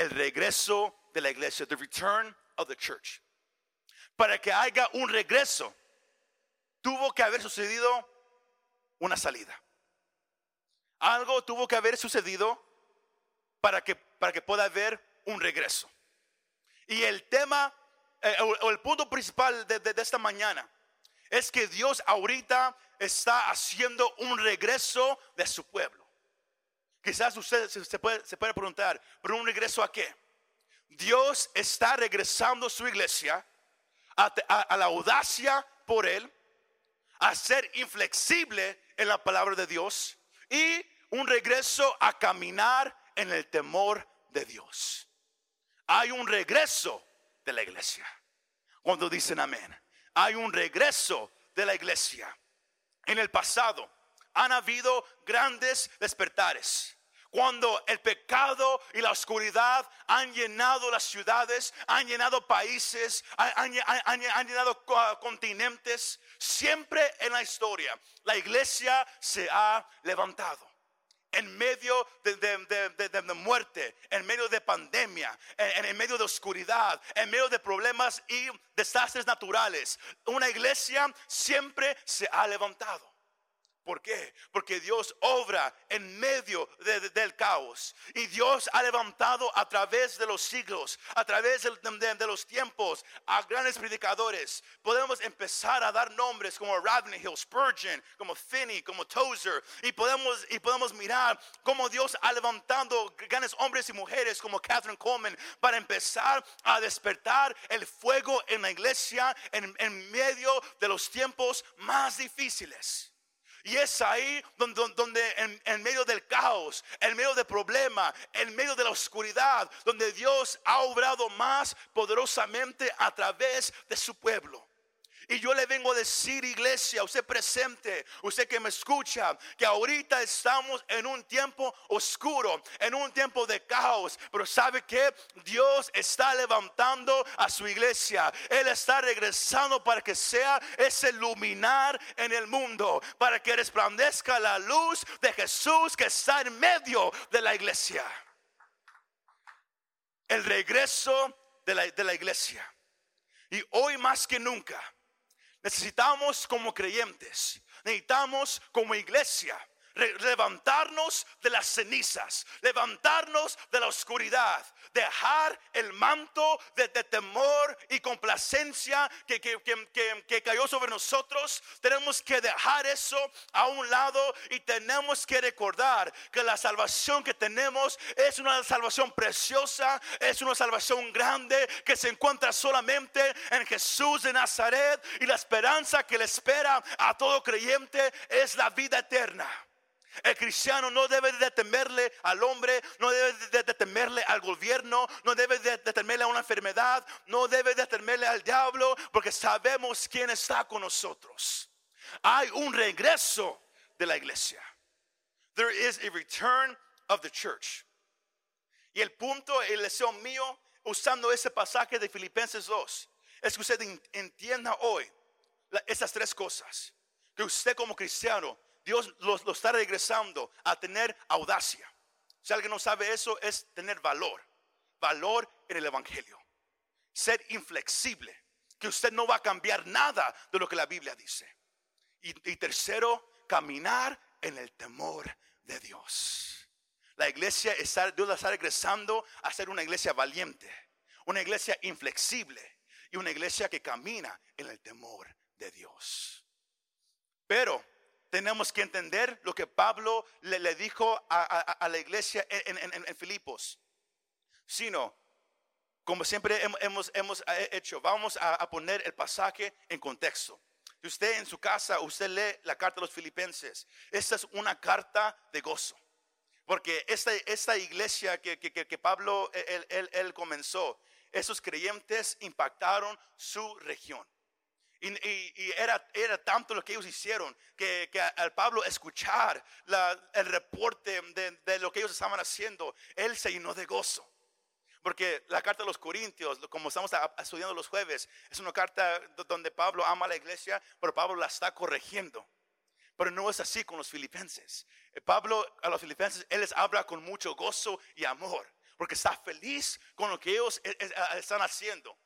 el regreso de la iglesia, the return of the church. Para que haya un regreso, tuvo que haber sucedido una salida. Algo tuvo que haber sucedido para que, para que pueda haber un regreso. Y el tema, eh, o, el punto principal de, de esta mañana, es que Dios ahorita está haciendo un regreso de su pueblo. Quizás usted se puede, preguntar, pero un regreso a qué? Dios está regresando a su iglesia a, la audacia por él, a ser inflexible en la palabra de Dios y un regreso a caminar en el temor de Dios. Hay un regreso de la iglesia. Cuando dicen amén, hay un regreso de la iglesia. En el pasado han habido grandes despertares. Cuando el pecado y la oscuridad han llenado las ciudades, han llenado países, han, llenado continentes, siempre en la historia la iglesia se ha levantado en medio de, muerte, en medio de pandemia, en, medio de oscuridad, en medio de problemas y desastres naturales. Una iglesia siempre se ha levantado. ¿Por qué? Porque Dios obra en medio del caos. Y Dios ha levantado a través de los siglos, a través de, los tiempos, a grandes predicadores. Podemos empezar a dar nombres como Hill, Spurgeon, como Finney, como Tozer. Y podemos, y podemos mirar cómo Dios ha levantado grandes hombres y mujeres como Catherine Coleman para empezar a despertar el fuego en la iglesia en, en medio de los tiempos más difíciles. Y es ahí donde, donde en, medio del caos, en medio del problema, en medio de la oscuridad, donde Dios ha obrado más poderosamente a través de su pueblo. Y yo le vengo a decir, iglesia, usted presente, usted que me escucha, que ahorita estamos en un tiempo oscuro, en un tiempo de caos. Pero sabe que Dios está levantando a su iglesia. Él está regresando para que sea ese luminar en el mundo, para que resplandezca la luz de Jesús que está en medio de la iglesia. El regreso de la, de la iglesia. Y hoy más que nunca Necesitamos como creyentes, necesitamos como iglesia levantarnos de las cenizas, levantarnos de la oscuridad, dejar el manto de, temor y complacencia que, que, cayó sobre nosotros. Tenemos que dejar eso a un lado y tenemos que recordar que la salvación que tenemos es una salvación preciosa, es una salvación grande que se encuentra solamente en Jesús de Nazaret y la esperanza que le espera a todo creyente es la vida eterna. El cristiano no debe de temerle al hombre, no debe de temerle al gobierno, no debe de temerle a una enfermedad, no debe de temerle al diablo, porque sabemos quién está con nosotros. Hay un regreso de la iglesia. There is a return of the church. Y el punto, el deseo mío, usando ese pasaje de Filipenses 2, es que usted entienda hoy esas tres cosas. Que usted como cristiano Dios lo, está regresando a tener audacia. Si alguien no sabe eso, es tener valor. Valor en el Evangelio. Ser inflexible. Que usted no va a cambiar nada de lo que la Biblia dice. Y, tercero, caminar en el temor de Dios. La iglesia está, Dios la está regresando a ser una iglesia valiente, una iglesia inflexible y una iglesia que camina en el temor de Dios. Pero tenemos que entender lo que Pablo le, dijo a, la iglesia en, Filipos. Sino, como siempre hemos, hemos hecho, vamos a, poner el pasaje en contexto. Si usted en su casa, usted lee la carta de los filipenses. Esta es una carta de gozo. Porque esta, iglesia que, Pablo él comenzó, esos creyentes impactaron su región. Y, era, era, tanto lo que ellos hicieron que, al Pablo escuchar el reporte de, lo que ellos estaban haciendo, él se llenó de gozo. Porque la carta de los Corintios, como estamos estudiando los jueves, es una carta donde Pablo ama a la iglesia, pero Pablo la está corrigiendo. Pero no es así con los filipenses. Pablo a los filipenses, él les habla con mucho gozo y amor. porque está feliz con lo que ellos eh, eh, están haciendo.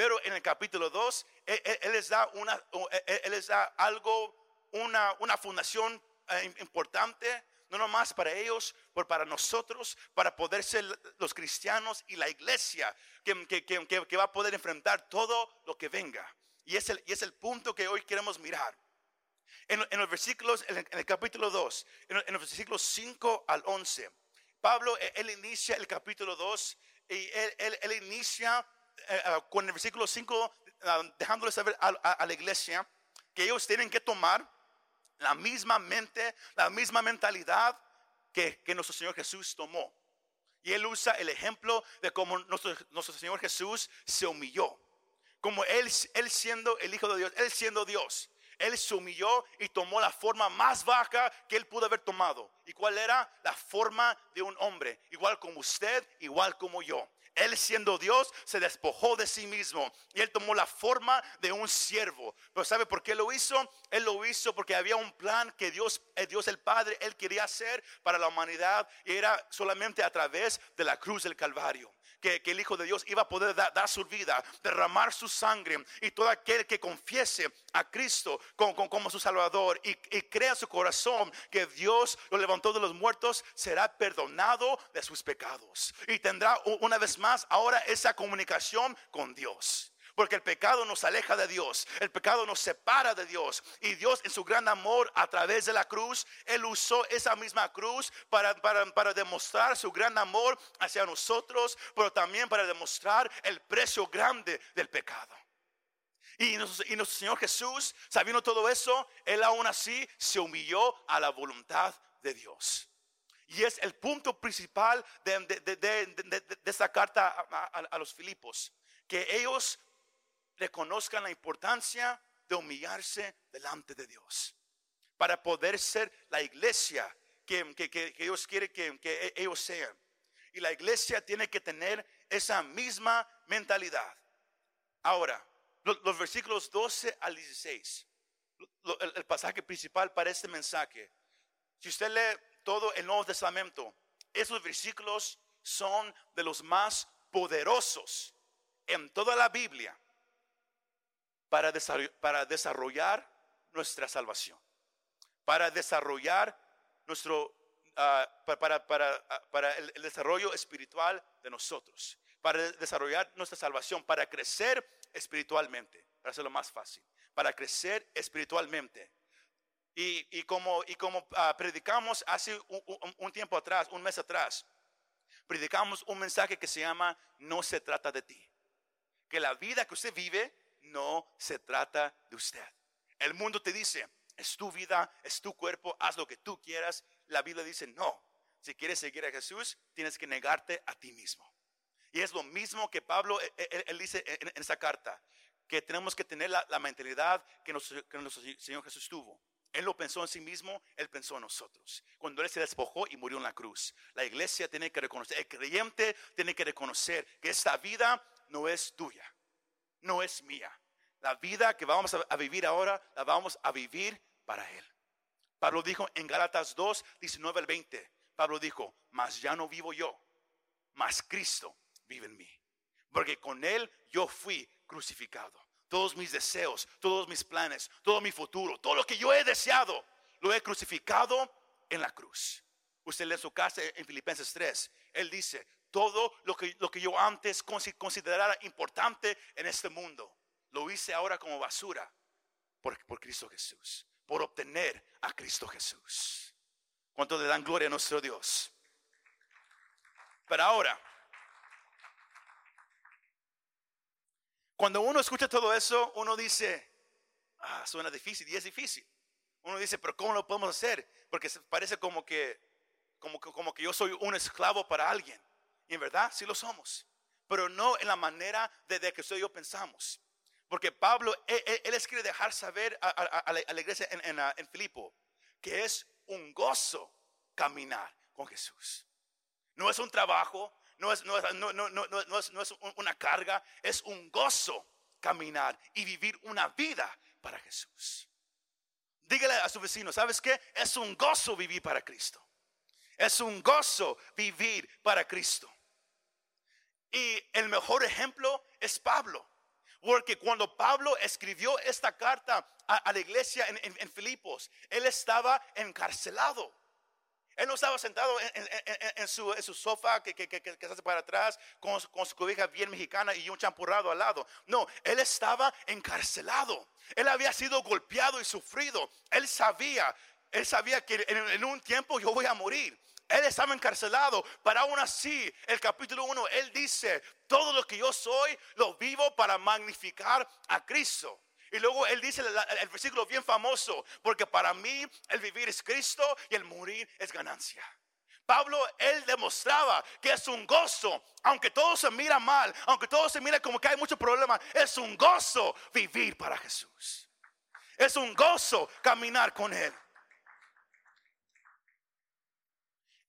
Pero en el capítulo 2, él, les da, una, él les da algo, una, una fundación eh, importante, no nomás para ellos, pero para nosotros, para poder ser los cristianos y la iglesia que, que, que, que va a poder enfrentar todo lo que venga. Y es el, y es el punto que hoy queremos mirar. En, en los versículos, en el, capítulo 2, en, en, los versículos 5 al 11, Pablo, e, él, inicia el capítulo 2 y él, él, inicia eh, ah, con el versículo 5, ah, dejándole saber a, la iglesia que ellos tienen que tomar la misma mente, la misma mentalidad que, que nuestro Señor Jesús tomó. Y él usa el ejemplo de cómo nuestro, nuestro Señor Jesús se humilló. Como él, él siendo el Hijo de Dios, él siendo Dios. Él se humilló y tomó la forma más baja que él pudo haber tomado. ¿Y cuál era? La forma de un hombre, igual como usted, igual como yo. Él siendo Dios se despojó de sí mismo y él tomó la forma de un siervo. Pero ¿sabe por qué lo hizo? Él lo hizo porque había un plan que Dios, eh, Dios el Padre, él quería hacer para la humanidad y era solamente a través de la cruz del Calvario que, el Hijo de Dios iba a poder dar su vida, derramar su sangre. Y todo aquel que confiese a Cristo como, su Salvador y, y crea su corazón que Dios lo levantó de los muertos, será perdonado de sus pecados. Y tendrá una vez más ahora esa comunicación con Dios. Porque el pecado nos aleja de Dios, el pecado nos separa de Dios. Y Dios en su gran amor a través de la cruz, Él usó esa misma cruz para, para, demostrar su gran amor hacia nosotros, pero también para demostrar el precio grande del pecado. Y nuestro, Señor Jesús, sabiendo todo eso, Él aún así se humilló a la voluntad de Dios. Y es el punto principal de, de, de, esta carta a, a los Filipos, que ellos reconozcan la importancia de humillarse delante de Dios para poder ser la iglesia que, que, Dios quiere que, que ellos sean. Y la iglesia tiene que tener esa misma mentalidad. Ahora, los, versículos 12 al 16, el, pasaje principal para este mensaje. Si usted lee todo el Nuevo Testamento, esos versículos son de los más poderosos en toda la Biblia para desarrollar, nuestra salvación, para desarrollar nuestro, ah, para, ah, para, el, desarrollo espiritual de nosotros, para desarrollar nuestra salvación, para crecer espiritualmente, para hacerlo más fácil, para crecer espiritualmente. Y, como, y como ah, predicamos hace un tiempo atrás, un mes atrás, predicamos un mensaje que se llama No se trata de ti. Que la vida que usted vive no se trata de usted. El mundo te dice, es tu vida, es tu cuerpo, haz lo que tú quieras. La Biblia dice, no, si quieres seguir a Jesús, tienes que negarte a ti mismo. Y es lo mismo que Pablo, e, e, él, dice en, esa carta, que tenemos que tener la, mentalidad que nuestro, Señor Jesús tuvo. Él lo pensó en sí mismo, Él pensó en nosotros. Cuando Él se despojó y murió en la cruz. La iglesia tiene que reconocer, el creyente tiene que reconocer que esta vida no es tuya no es mía. La vida que vamos a vivir ahora, la vamos a vivir para Él. Pablo dijo en Gálatas 2, 19 al 20, Pablo dijo, mas ya no vivo yo, mas Cristo vive en mí. Porque con Él yo fui crucificado. Todos mis deseos, todos mis planes, todo mi futuro, todo lo que yo he deseado, lo he crucificado en la cruz. Usted lee su casa en Filipenses 3. Él dice, todo lo que, lo que yo antes considerara importante en este mundo, lo hice ahora como basura por, Cristo Jesús, por obtener a Cristo Jesús. ¿Cuánto le dan gloria a nuestro Dios? Pero ahora, cuando uno escucha todo eso, uno dice, ah, suena difícil y es difícil. Uno dice, pero ¿cómo lo podemos hacer? Porque parece como que, como como que yo soy un esclavo para alguien. Y en verdad sí lo somos, pero no en la manera de, que usted y yo pensamos. Porque Pablo, él, les quiere dejar saber a, la, iglesia en, en, Filipo que es un gozo caminar con Jesús. No es un trabajo, no es, no, es, no es, una carga, es un gozo caminar y vivir una vida para Jesús. Dígale a su vecino, ¿sabes qué? Es un gozo vivir para Cristo. Es un gozo vivir para Cristo. Y el mejor ejemplo es Pablo. Porque cuando Pablo escribió esta carta a, la iglesia en, Filipos, él estaba encarcelado. Él no estaba sentado en, su, sofá que, se hace para atrás con, con, su cobija bien mexicana y un champurrado al lado. No, él estaba encarcelado. Él había sido golpeado y sufrido. Él sabía, él sabía que en un tiempo yo voy a morir. Él estaba encarcelado, pero aún así, el capítulo 1, él dice, todo lo que yo soy, lo vivo para magnificar a Cristo. Y luego él dice el, versículo bien famoso, porque para mí el vivir es Cristo y el morir es ganancia. Pablo, él demostraba que es un gozo, aunque todo se mira mal, aunque todo se mira como que hay muchos problemas, es un gozo vivir para Jesús. Es un gozo caminar con Él.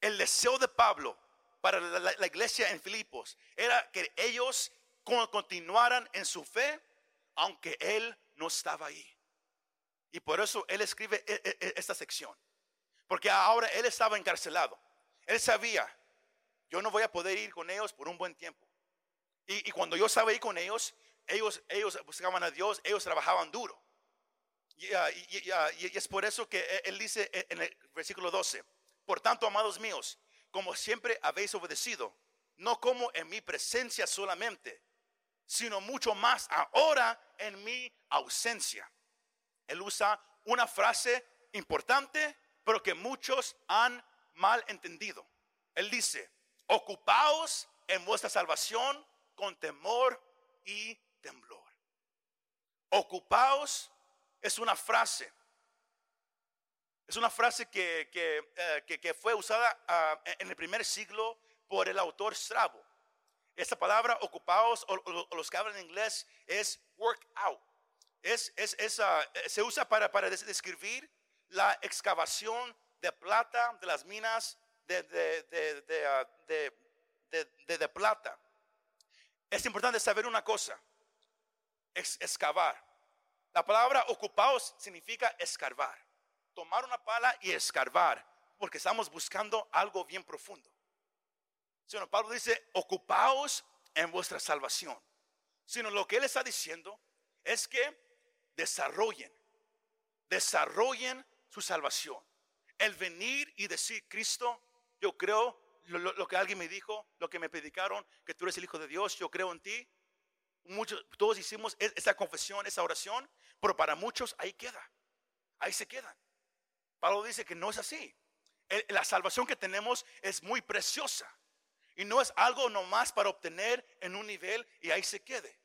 El deseo de Pablo para la, iglesia en Filipos era que ellos continuaran en su fe, aunque él no estaba ahí. Y por eso él escribe e, e, e, esta sección. Porque ahora él estaba encarcelado. Él sabía, yo no voy a poder ir con ellos por un buen tiempo. Y, cuando yo estaba ahí con ellos, ellos, ellos buscaban a Dios, ellos trabajaban duro. y, y es por eso que él dice en el versículo 12, por tanto, amados míos, como siempre habéis obedecido, no como en mi presencia solamente, sino mucho más ahora en mi ausencia. Él usa una frase importante, pero que muchos han mal entendido. Él dice, ocupaos en vuestra salvación con temor y temblor. Ocupaos es una frase es una frase que, eh, fue usada ah, en el primer siglo por el autor Strabo. Esta palabra, ocupados, o, los que hablan inglés, es work out. Ah, se usa para, describir la excavación de plata de las minas de, ah, plata. Es importante saber una cosa, excavar. La palabra ocupados significa escarbar tomar una pala y escarbar, porque estamos buscando algo bien profundo. Sino Pablo dice, ocupaos en vuestra salvación. Sino lo que él está diciendo es que desarrollen, desarrollen su salvación. El venir y decir, Cristo, yo creo lo, que alguien me dijo, lo que me predicaron, que tú eres el Hijo de Dios, yo creo en ti. Muchos, todos hicimos e, esa confesión, esa oración, pero para muchos ahí queda, ahí se quedan. Pablo dice que no es así. La salvación que tenemos es muy preciosa. Y no es algo nomás para obtener en un nivel y ahí se quede.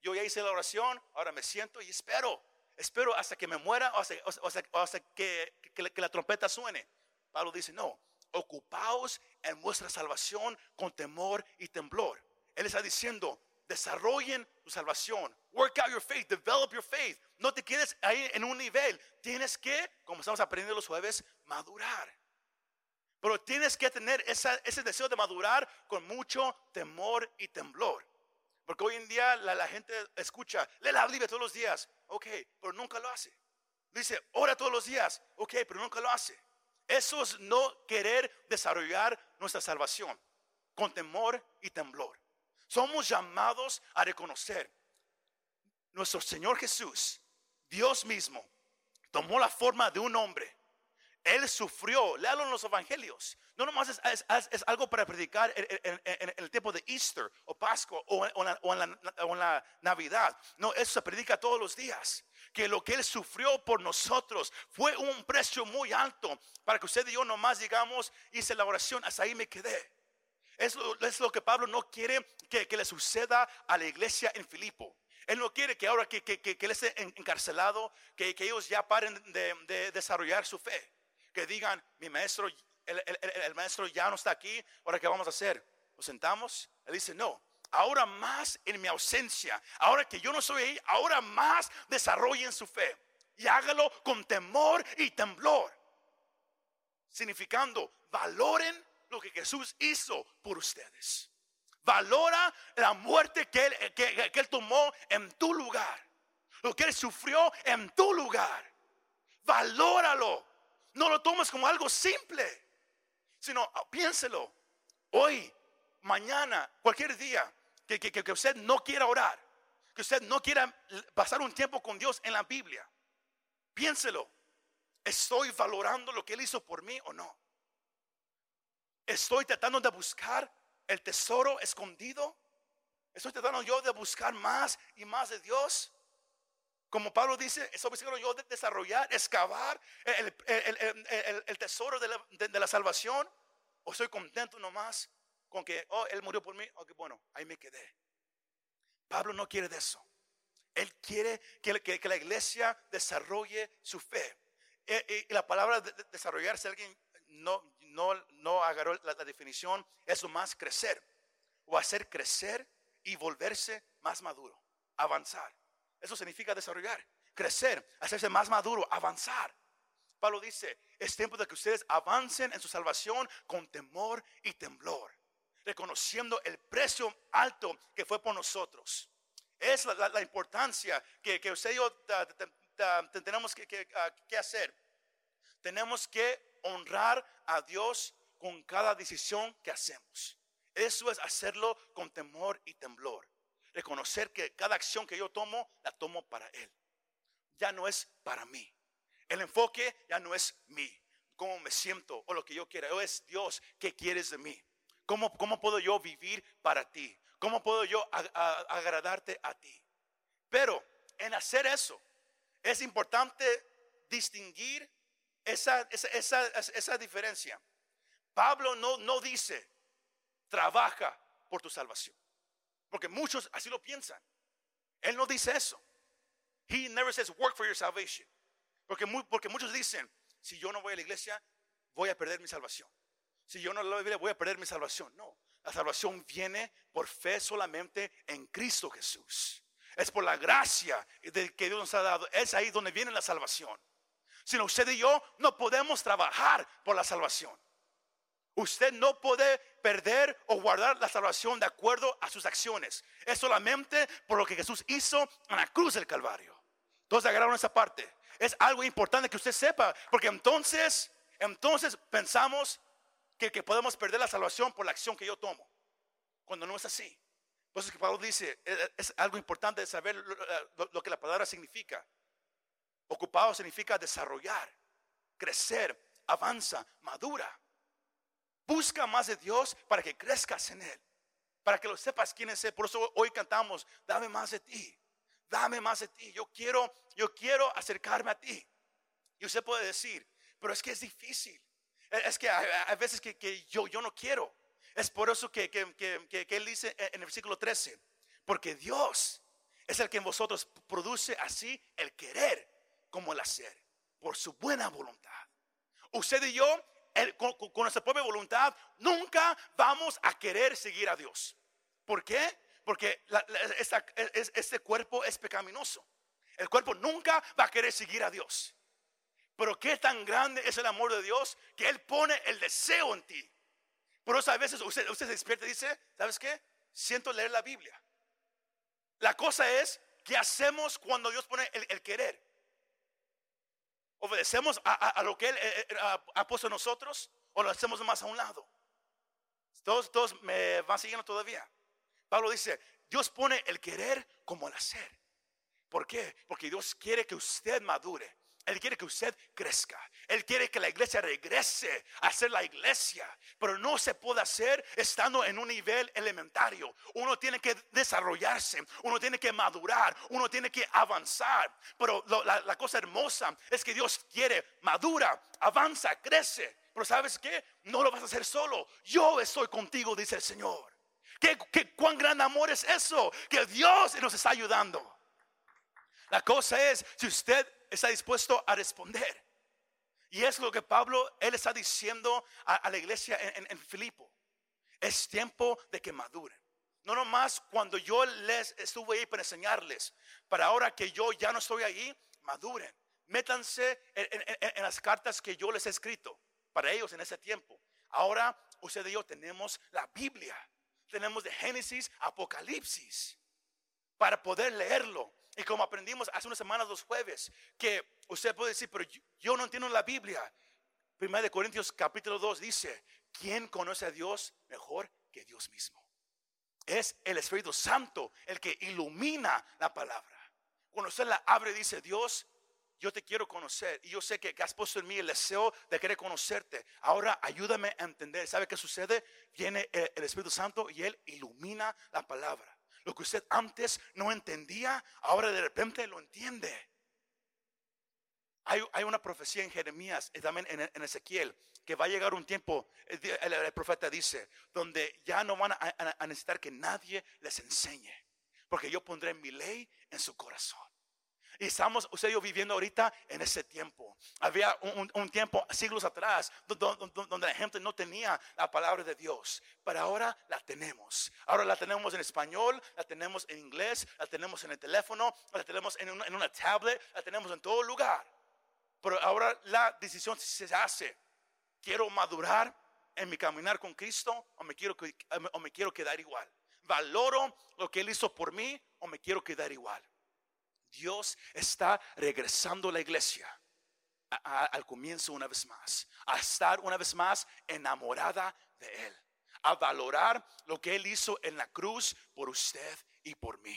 Yo ya hice la oración, ahora me siento y espero. Espero hasta que me muera o hasta, que, que la trompeta suene. Pablo dice, no, ocupaos en vuestra salvación con temor y temblor. Él está diciendo, desarrollen tu salvación. Work out your faith, develop your faith. No te quedes ahí en un nivel. Tienes que, como estamos aprendiendo los jueves, madurar. Pero tienes que tener ese deseo de madurar con mucho temor y temblor. Porque hoy en día la, gente escucha, lee la Biblia todos los días. Ok, pero nunca lo hace. Dice, ora todos los días. Ok, pero nunca lo hace. Eso es no querer desarrollar nuestra salvación con temor y temblor. Somos llamados a reconocer nuestro Señor Jesús, Dios mismo, tomó la forma de un hombre. Él sufrió, léalo en los evangelios. No nomás es, algo para predicar en, el tiempo de Easter o Pascua o, en la, Navidad. No, eso se predica todos los días. Que lo que Él sufrió por nosotros fue un precio muy alto para que usted y yo nomás digamos, hice la oración, hasta ahí me quedé. Es lo, que Pablo no quiere que, le suceda a la iglesia en Filipo. Él no quiere que ahora que, él esté encarcelado, que, ellos ya paren de, desarrollar su fe. Que digan, mi maestro, el, maestro ya no está aquí, ahora qué vamos a hacer? ¿Nos sentamos? Él dice, no, ahora más en mi ausencia, ahora que yo no soy ahí, ahora más desarrollen su fe. Y hágalo con temor y temblor. Significando, valoren lo que Jesús hizo por ustedes. Valora la muerte que él, que, él tomó en tu lugar. Lo que Él sufrió en tu lugar. Valóralo. No lo tomes como algo simple, sino ah, piénselo. Hoy, mañana, cualquier día, que, que, que usted no quiera orar, que usted no quiera pasar un tiempo con Dios en la Biblia, piénselo. ¿Estoy valorando lo que Él hizo por mí o no? ¿Estoy tratando de buscar el tesoro escondido? ¿Estoy tratando yo de buscar más y más de Dios? Como Pablo dice, estoy buscando yo de desarrollar, excavar el, tesoro de la, salvación. ¿O estoy contento nomás con que, oh, Él murió por mí? Ok, bueno, ahí me quedé. Pablo no quiere de eso. Él quiere que, la iglesia desarrolle su fe. Y, la palabra de, desarrollar, si alguien no, no, agarró la, definición, es más crecer. O hacer crecer y volverse más maduro. Avanzar. Eso significa desarrollar. Crecer, hacerse más maduro, avanzar. Pablo dice, es tiempo de que ustedes avancen en su salvación con temor y temblor, reconociendo el precio alto que fue por nosotros. Es la, importancia que, que, usted y yo tenemos ah, que, hacer. Tenemos que honrar a Dios con cada decisión que hacemos. Eso es hacerlo con temor y temblor. Reconocer que cada acción que yo tomo, la tomo para Él. Ya no es para mí. El enfoque ya no es mí, cómo me siento o lo que yo quiera. Es Dios, ¿qué quieres de mí? ¿Cómo, cómo puedo yo vivir para ti? ¿Cómo puedo yo agradarte a ti? Pero en hacer eso, es importante distinguir esa, esa, esa, diferencia. Pablo no, no dice, trabaja por tu salvación. Porque muchos así lo piensan. Él no dice eso. He never says work for your salvation. Porque, porque muchos dicen, si yo no voy a la iglesia, voy a perder mi salvación. Si yo no la Biblia, voy a perder mi salvación. No, la salvación viene por fe solamente en Cristo Jesús. Es por la gracia que Dios nos ha dado. Es ahí donde viene la salvación. Sino usted y yo no podemos trabajar por la salvación. Usted no puede perder o guardar la salvación de acuerdo a sus acciones. Es solamente por lo que Jesús hizo en la cruz del Calvario. Todos agarraron esa parte. Es algo importante que usted sepa, porque entonces, entonces pensamos que, podemos perder la salvación por la acción que yo tomo, cuando no es así. Por eso que Pablo dice, e, e, es, algo importante saber lo, que la palabra significa. Ocupado significa desarrollar, crecer, avanza, madura. Busca más de Dios para que crezcas en Él, para que lo sepas quién es Él. Por eso hoy cantamos, dame más de ti, dame más de ti. Yo quiero, yo quiero acercarme a ti. Y usted puede decir, pero es que es difícil. Es que hay, veces que, yo, yo no quiero. Es por eso que, él dice en el versículo 13, porque Dios es el que en vosotros produce así el querer hacer, por su buena voluntad. Usted y yo, con, nuestra propia voluntad, nunca vamos a querer seguir a Dios. ¿Por qué? Porque este cuerpo es pecaminoso. El cuerpo nunca va a querer seguir a Dios. Pero qué tan grande es el amor de Dios que Él pone el deseo en ti por eso a veces usted, usted se despierta y dice, ¿sabes qué? Siento leer la Biblia. La cosa es, ¿qué hacemos cuando Dios pone el, querer? ¿Obedecemos a, lo que Él eh, eh, ha puesto en nosotros o lo hacemos más a un lado? Todos, todos me van siguiendo todavía. Pablo dice, Dios pone el querer como el hacer. ¿Por qué? Porque Dios quiere que usted madure. Él quiere que usted crezca. Él quiere que la iglesia regrese a ser la iglesia. Pero no se puede hacer estando en un nivel elementario. Uno tiene que desarrollarse. Uno tiene que madurar. Uno tiene que avanzar. Pero la, cosa hermosa es que Dios quiere madura, avanza, crece. Pero ¿sabes qué? No lo vas a hacer solo. Yo estoy contigo, dice el Señor. ¿Qué, qué cuán gran amor es eso? Que Dios nos está ayudando. La cosa es, si usted está dispuesto a responder. Y es lo que Pablo, él está diciendo a, la iglesia en, Filipo. Es tiempo de que maduren. No nomás cuando yo les estuve ahí para enseñarles, para ahora que yo ya no estoy ahí, maduren. Métanse en, las cartas que yo les he escrito para ellos en ese tiempo. Ahora usted y yo tenemos la Biblia. Tenemos de Génesis, Apocalipsis, para poder leerlo y como aprendimos hace unas semanas, los jueves, que usted puede decir, pero yo, no entiendo la Biblia. Primera de Corintios capítulo 2 dice, ¿quién conoce a Dios mejor que Dios mismo? es el Espíritu Santo el que ilumina la palabra. Cuando usted la abre, dice Dios, yo te quiero conocer y yo sé que, has puesto en mí el deseo de querer conocerte. Ahora ayúdame a entender. ¿Sabe qué sucede? Viene el, el Espíritu Santo y Él ilumina la palabra. Lo que usted antes no entendía, ahora de repente lo entiende. Hay, una profecía en Jeremías y también en, Ezequiel que va a llegar un tiempo, el, profeta dice, donde ya no van a, necesitar que nadie les enseñe, porque yo pondré mi ley en su corazón. Y estamos usted y yo viviendo ahorita en ese tiempo. Había un, tiempo, siglos atrás, donde, la gente no tenía la palabra de Dios. Pero ahora la tenemos. Ahora la tenemos en español, la tenemos en inglés, la tenemos en el teléfono, la tenemos en una, en una tablet, la tenemos en todo lugar. Pero ahora la decisión se hace. Quiero madurar en mi caminar con Cristo o me quiero, o me quiero quedar igual. Valoro lo que Él hizo por mí o me quiero quedar igual. Dios está regresando a la iglesia al comienzo una vez más, a estar una vez más enamorada de Él, a valorar lo que Él hizo en la cruz por usted y por mí.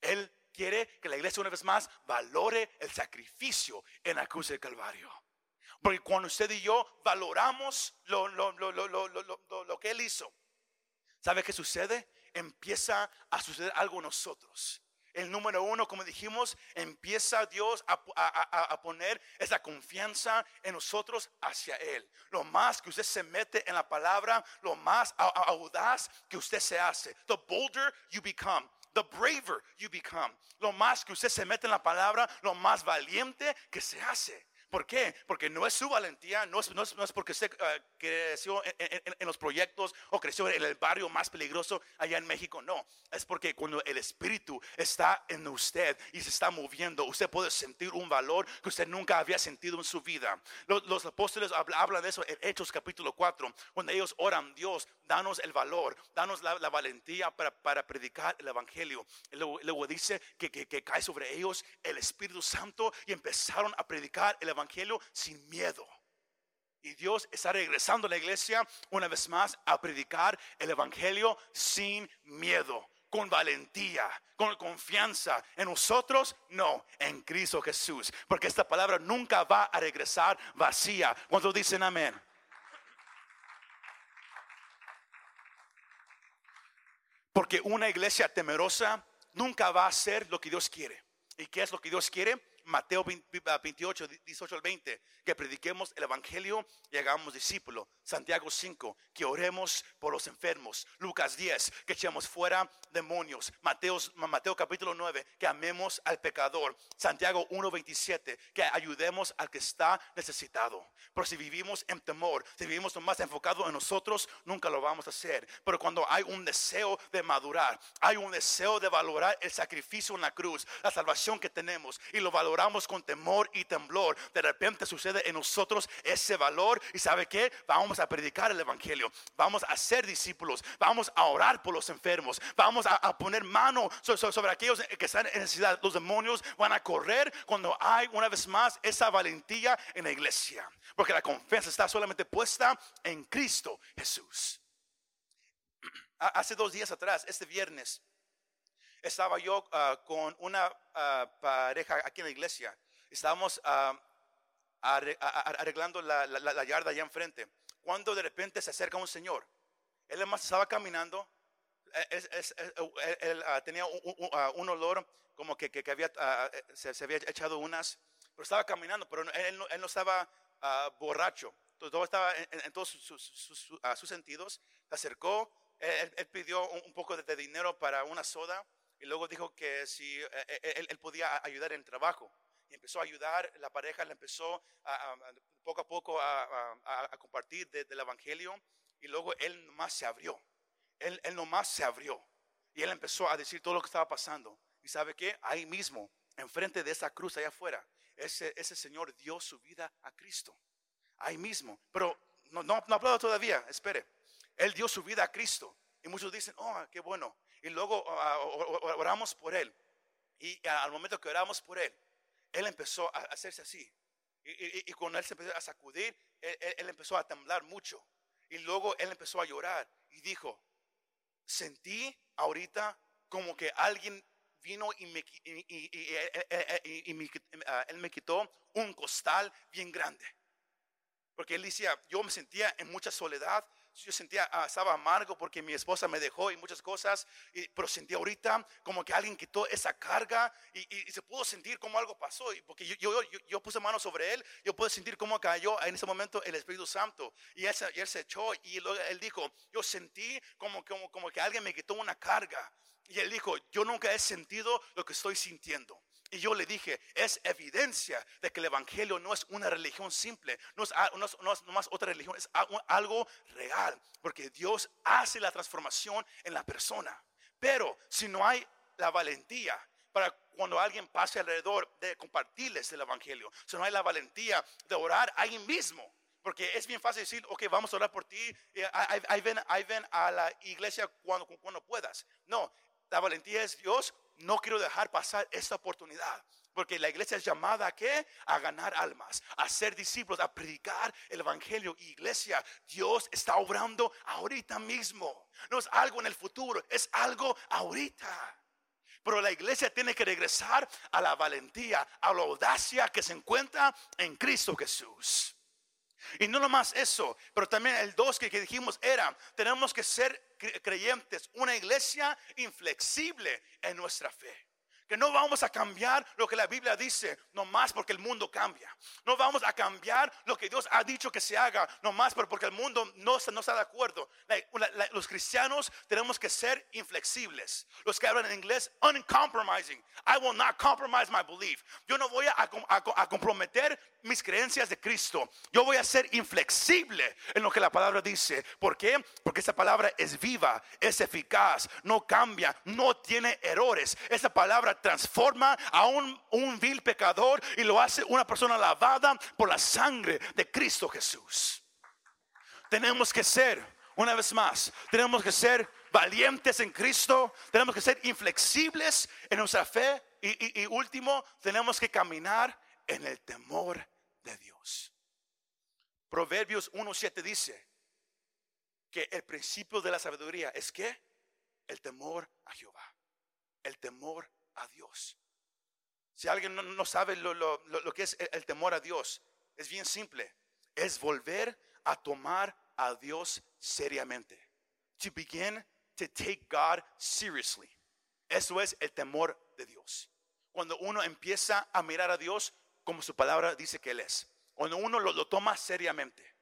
Él quiere que la iglesia una vez más valore el sacrificio en la cruz del Calvario. Porque cuando usted y yo valoramos lo, lo, lo, lo que Él hizo, ¿sabe qué sucede? Empieza a suceder algo en nosotros. El número uno, como dijimos, empieza Dios a, a, poner esa confianza en nosotros hacia Él. Lo más que usted se mete en la palabra, lo más audaz que usted se hace. The bolder you become the braver you become. Lo más que usted se mete en la palabra, lo más valiente que se hace. ¿Por qué? Porque no es su valentía, no es, no es, porque usted uh, creció en, los proyectos o creció en el barrio más peligroso allá en México. No, es porque cuando el Espíritu está en usted y se está moviendo, usted puede sentir un valor que usted nunca había sentido en su vida. Los, apóstoles hablan de eso en Hechos capítulo 4, cuando ellos oran, Dios, danos el valor, danos la, valentía para, para, predicar el Evangelio. Luego, dice que, que, que cae sobre ellos el Espíritu Santo y empezaron a predicar el Evangelio evangelio sin miedo. Y Dios está regresando a la iglesia una vez más a predicar el evangelio sin miedo, con valentía, con confianza. En nosotros, no, en Cristo Jesús. Porque esta palabra nunca va a regresar vacía. Cuando dicen amén. Porque una iglesia temerosa nunca va a hacer lo que Dios quiere. ¿Y qué es lo que Dios quiere? Mateo 28, 18 al 20, que prediquemos el Evangelio y hagamos discípulos. Santiago 5, que oremos por los enfermos. Lucas 10, que echemos fuera demonios. Mateo, Mateo capítulo 9, que amemos al pecador. Santiago 1, 27, que ayudemos al que está necesitado. Pero si vivimos en temor, si vivimos más enfocados en nosotros, nunca lo vamos a hacer. Pero cuando hay un deseo de madurar, hay un deseo de valorar el sacrificio en la cruz, la salvación que tenemos y lo valoramos con temor y temblor, de repente sucede en nosotros ese valor y sabe que vamos a predicar el evangelio, vamos a ser discípulos, vamos a orar por los enfermos, vamos a, poner mano sobre, aquellos que están en necesidad. Los demonios van a correr cuando hay una vez más esa valentía en la iglesia, porque la confianza está solamente puesta en Cristo Jesús. Hace dos días atrás, este viernes, estaba yo ah, con una ah, pareja aquí en la iglesia. Estábamos ah, arreglando la, la, yarda allá enfrente. Cuando de repente se acerca un señor. Él además estaba caminando. él, tenía un, olor como que, que, había, se, había echado unas. Pero estaba caminando, pero él, no, estaba borracho. Todo estaba en, todos sus, sentidos. Se acercó. Él, pidió un, poco de dinero para una soda y luego dijo que si eh, eh, él, podía ayudar en trabajo. Y empezó a ayudar, la pareja le empezó poco a poco a, compartir del Evangelio. Y luego él nomás se abrió. Él, él nomás se abrió. Y él empezó a decir todo lo que estaba pasando. ¿Y sabe qué? Ahí mismo, enfrente de esa cruz allá afuera, ese, ese Señor dio su vida a Cristo. Ahí mismo. Pero no, no, no aplaudo todavía, espere. Él dio su vida a Cristo. Y muchos dicen, oh, qué bueno y luego ah, oramos por él. Y al momento que oramos por él, él empezó a hacerse así. Y, cuando él se empezó a sacudir, él, empezó a temblar mucho. Y luego él empezó a llorar y dijo, sentí ahorita como que alguien vino y, me, y, y- y- y- y- y me ah, él me quitó un costal bien grande. Porque él decía, yo me sentía en mucha soledad, yo sentía, ah, estaba amargo porque mi esposa me dejó y muchas cosas, y- pero sentía ahorita como que alguien quitó esa carga y, y- y se pudo sentir como algo pasó, y porque yo, yo, yo, yo puse manos sobre él, yo pude sentir cómo cayó en ese momento el Espíritu Santo, y él él se echó, y luego él dijo, yo sentí como, como, como que alguien me quitó una carga, y él dijo, yo nunca he sentido lo que estoy sintiendo. Y yo le dije, es evidencia de que el Evangelio no es una religión simple, no es, a- no es- no es otra religión, es a- algo real, porque Dios hace la transformación en la persona. Pero si no hay la valentía para cuando alguien pase alrededor de compartirles el Evangelio, si no hay la valentía de orar ahí mismo, porque es bien fácil decir, ok, vamos a orar por ti, eh, ahí, ven, ven a la iglesia cuando puedas. No, la valentía es Dios, no quiero dejar pasar esta oportunidad. Porque la iglesia es llamada a qué? A ganar almas, a ser discípulos, a predicar el evangelio. Iglesia, Dios está obrando ahorita mismo. No es algo en el futuro, es algo ahorita. Pero la iglesia tiene que regresar a la valentía, a la audacia que se encuentra en Cristo Jesús. Y no nomás eso, pero también el dos que, que dijimos era, tenemos que ser creyentes, una iglesia inflexible en nuestra fe. Que no vamos a cambiar lo que la Biblia dice, nomás porque el mundo cambia. No vamos a cambiar lo que Dios ha dicho que se haga, nomás por- porque el mundo no, no está de acuerdo. Los cristianos tenemos que ser inflexibles. Los que hablan en inglés, uncompromising. I will not compromise my belief. Yo no voy a, a comprometer mis creencias de Cristo. Yo voy a ser inflexible en lo que la palabra dice. ¿Por qué? Porque esa palabra es viva, es eficaz, no cambia, no tiene errores. Esa palabra transforma a un, vil pecador y lo hace una persona lavada por la sangre de Cristo Jesús. Tenemos que ser, una vez más, tenemos que ser valientes en Cristo, tenemos que ser inflexibles en nuestra fe y último, tenemos que caminar en el temor de Dios. Proverbios 1.7 dice que el principio de la sabiduría es que el temor a Jehová, el temor a Dios. Si alguien no, sabe lo, lo- lo- que es el temor a Dios, es bien simple. Es volver a tomar a Dios seriamente. To begin to take God seriously. Eso es el temor de Dios. Cuando uno empieza a mirar a Dios como su palabra dice que Él es. Cuando uno lo, toma seriamente.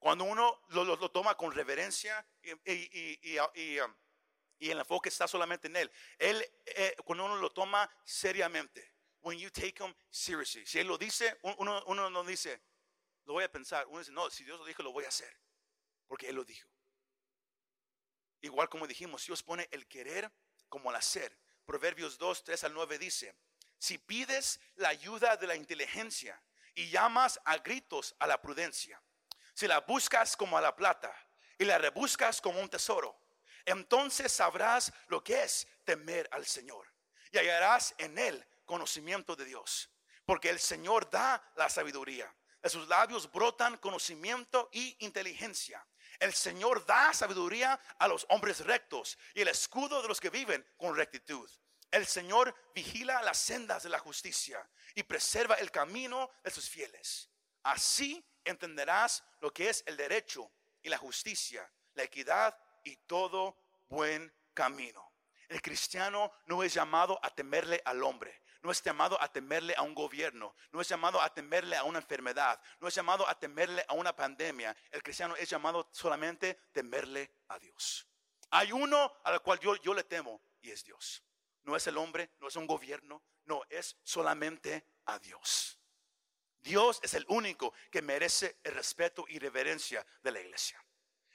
Cuando uno lo, toma con reverencia um, y el enfoque está solamente en Él. Él, eh, cuando uno lo toma seriamente, when you take him seriously, si Él lo dice, un- uno, uno no dice, lo voy a pensar. Uno dice, no, si Dios lo dijo, lo voy a hacer, porque Él lo dijo. Igual como dijimos, Dios pone el querer como el hacer. Proverbios 2, 3 al 9 dice, si pides la ayuda de la inteligencia y llamas a gritos a la prudencia, si la buscas como a la plata y la rebuscas como un tesoro, entonces sabrás lo que es temer al Señor y hallarás en él conocimiento de Dios, porque el Señor da la sabiduría. De sus labios brotan conocimiento y inteligencia. El Señor da sabiduría a los hombres rectos y el escudo de los que viven con rectitud. El Señor vigila las sendas de la justicia y preserva el camino de sus fieles. Así entenderás lo que es el derecho y la justicia, la equidad y todo buen camino. El cristiano no es llamado a temerle al hombre, no es llamado a temerle a un gobierno, no es llamado a temerle a una enfermedad, no es llamado a temerle a una pandemia. El cristiano es llamado solamente temerle a Dios. Hay uno al cual yo, yo le temo y es Dios. No es el hombre, no es un gobierno, no, es solamente a Dios. Dios es el único que merece el respeto y reverencia de la iglesia.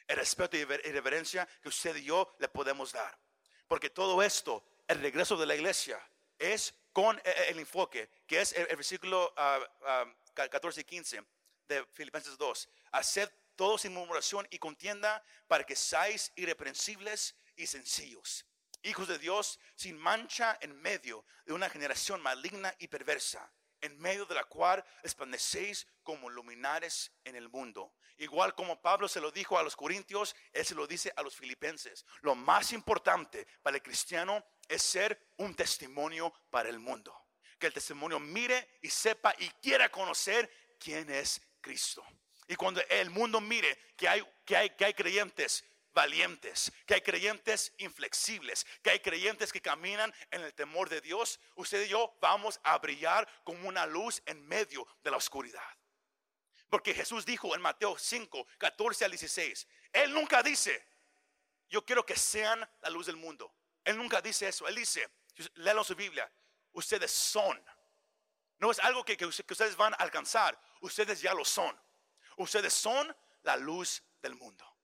El respeto y rever- y reverencia que usted y yo le podemos dar. Porque todo esto, el regreso de la iglesia, es con e- e- el enfoque, que es el, versículo ah, ah, 14 y 15 de Filipenses 2. Haced todo sin murmuración y contienda para que seáis irreprensibles y sencillos. Hijos de Dios sin mancha en medio de una generación maligna y perversa. en medio de la cual resplandecéis como luminares en el mundo. Igual como Pablo se lo dijo a los corintios, él se lo dice a los filipenses. Lo más importante para el cristiano es ser un testimonio para el mundo. Que el testimonio mire y sepa y quiera conocer quién es Cristo. Y cuando el mundo mire que hay, que hay, que hay creyentes valientes, que hay creyentes inflexibles, que hay creyentes que caminan en el temor de Dios, usted y yo vamos a brillar como una luz en medio de la oscuridad. Porque Jesús dijo en Mateo 5, 14 al 16, Él nunca dice, yo quiero que sean la luz del mundo. Él nunca dice eso. Él dice, léalo su Biblia, ustedes son. No es algo que, que ustedes van a alcanzar, ustedes ya lo son. Ustedes son la luz del mundo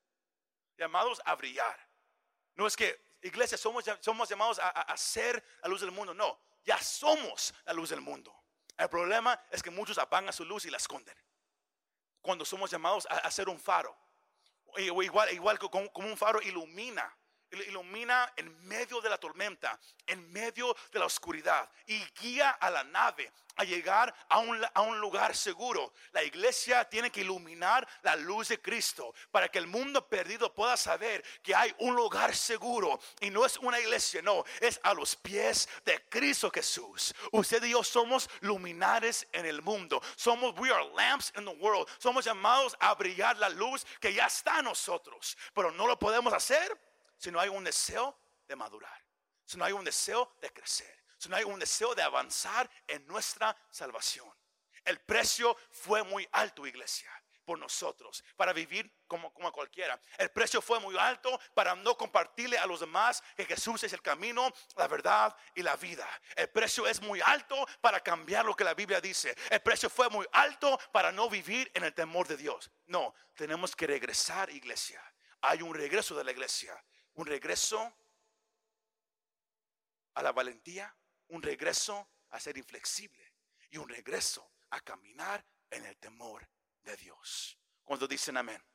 llamados a brillar. No es que, iglesia, somos, somos llamados a, a, ser la luz del mundo. No, ya somos la luz del mundo. El problema es que muchos apagan su luz y la esconden. Cuando somos llamados a, a ser un faro. Igual, igual como, como un faro ilumina ilumina en medio de la tormenta, en medio de la oscuridad y guía a la nave a llegar a un, a un, lugar seguro. La iglesia tiene que iluminar la luz de Cristo para que el mundo perdido pueda saber que hay un lugar seguro y no es una iglesia, no, es a los pies de Cristo Jesús. Usted y yo somos luminares en el mundo. Somos, we are lamps in the world. Somos llamados a brillar la luz que ya está en nosotros, pero no lo podemos hacer si no hay un deseo de madurar, si no hay un deseo de crecer, si no hay un deseo de avanzar en nuestra salvación. El precio fue muy alto, iglesia, por nosotros, para vivir como, como cualquiera. El precio fue muy alto para no compartirle a los demás que Jesús es el camino, la verdad y la vida. El precio es muy alto para cambiar lo que la Biblia dice. El precio fue muy alto para no vivir en el temor de Dios. No, tenemos que regresar, iglesia. Hay un regreso de la iglesia un regreso a la valentía, un regreso a ser inflexible y un regreso a caminar en el temor de Dios. Cuando dicen amén.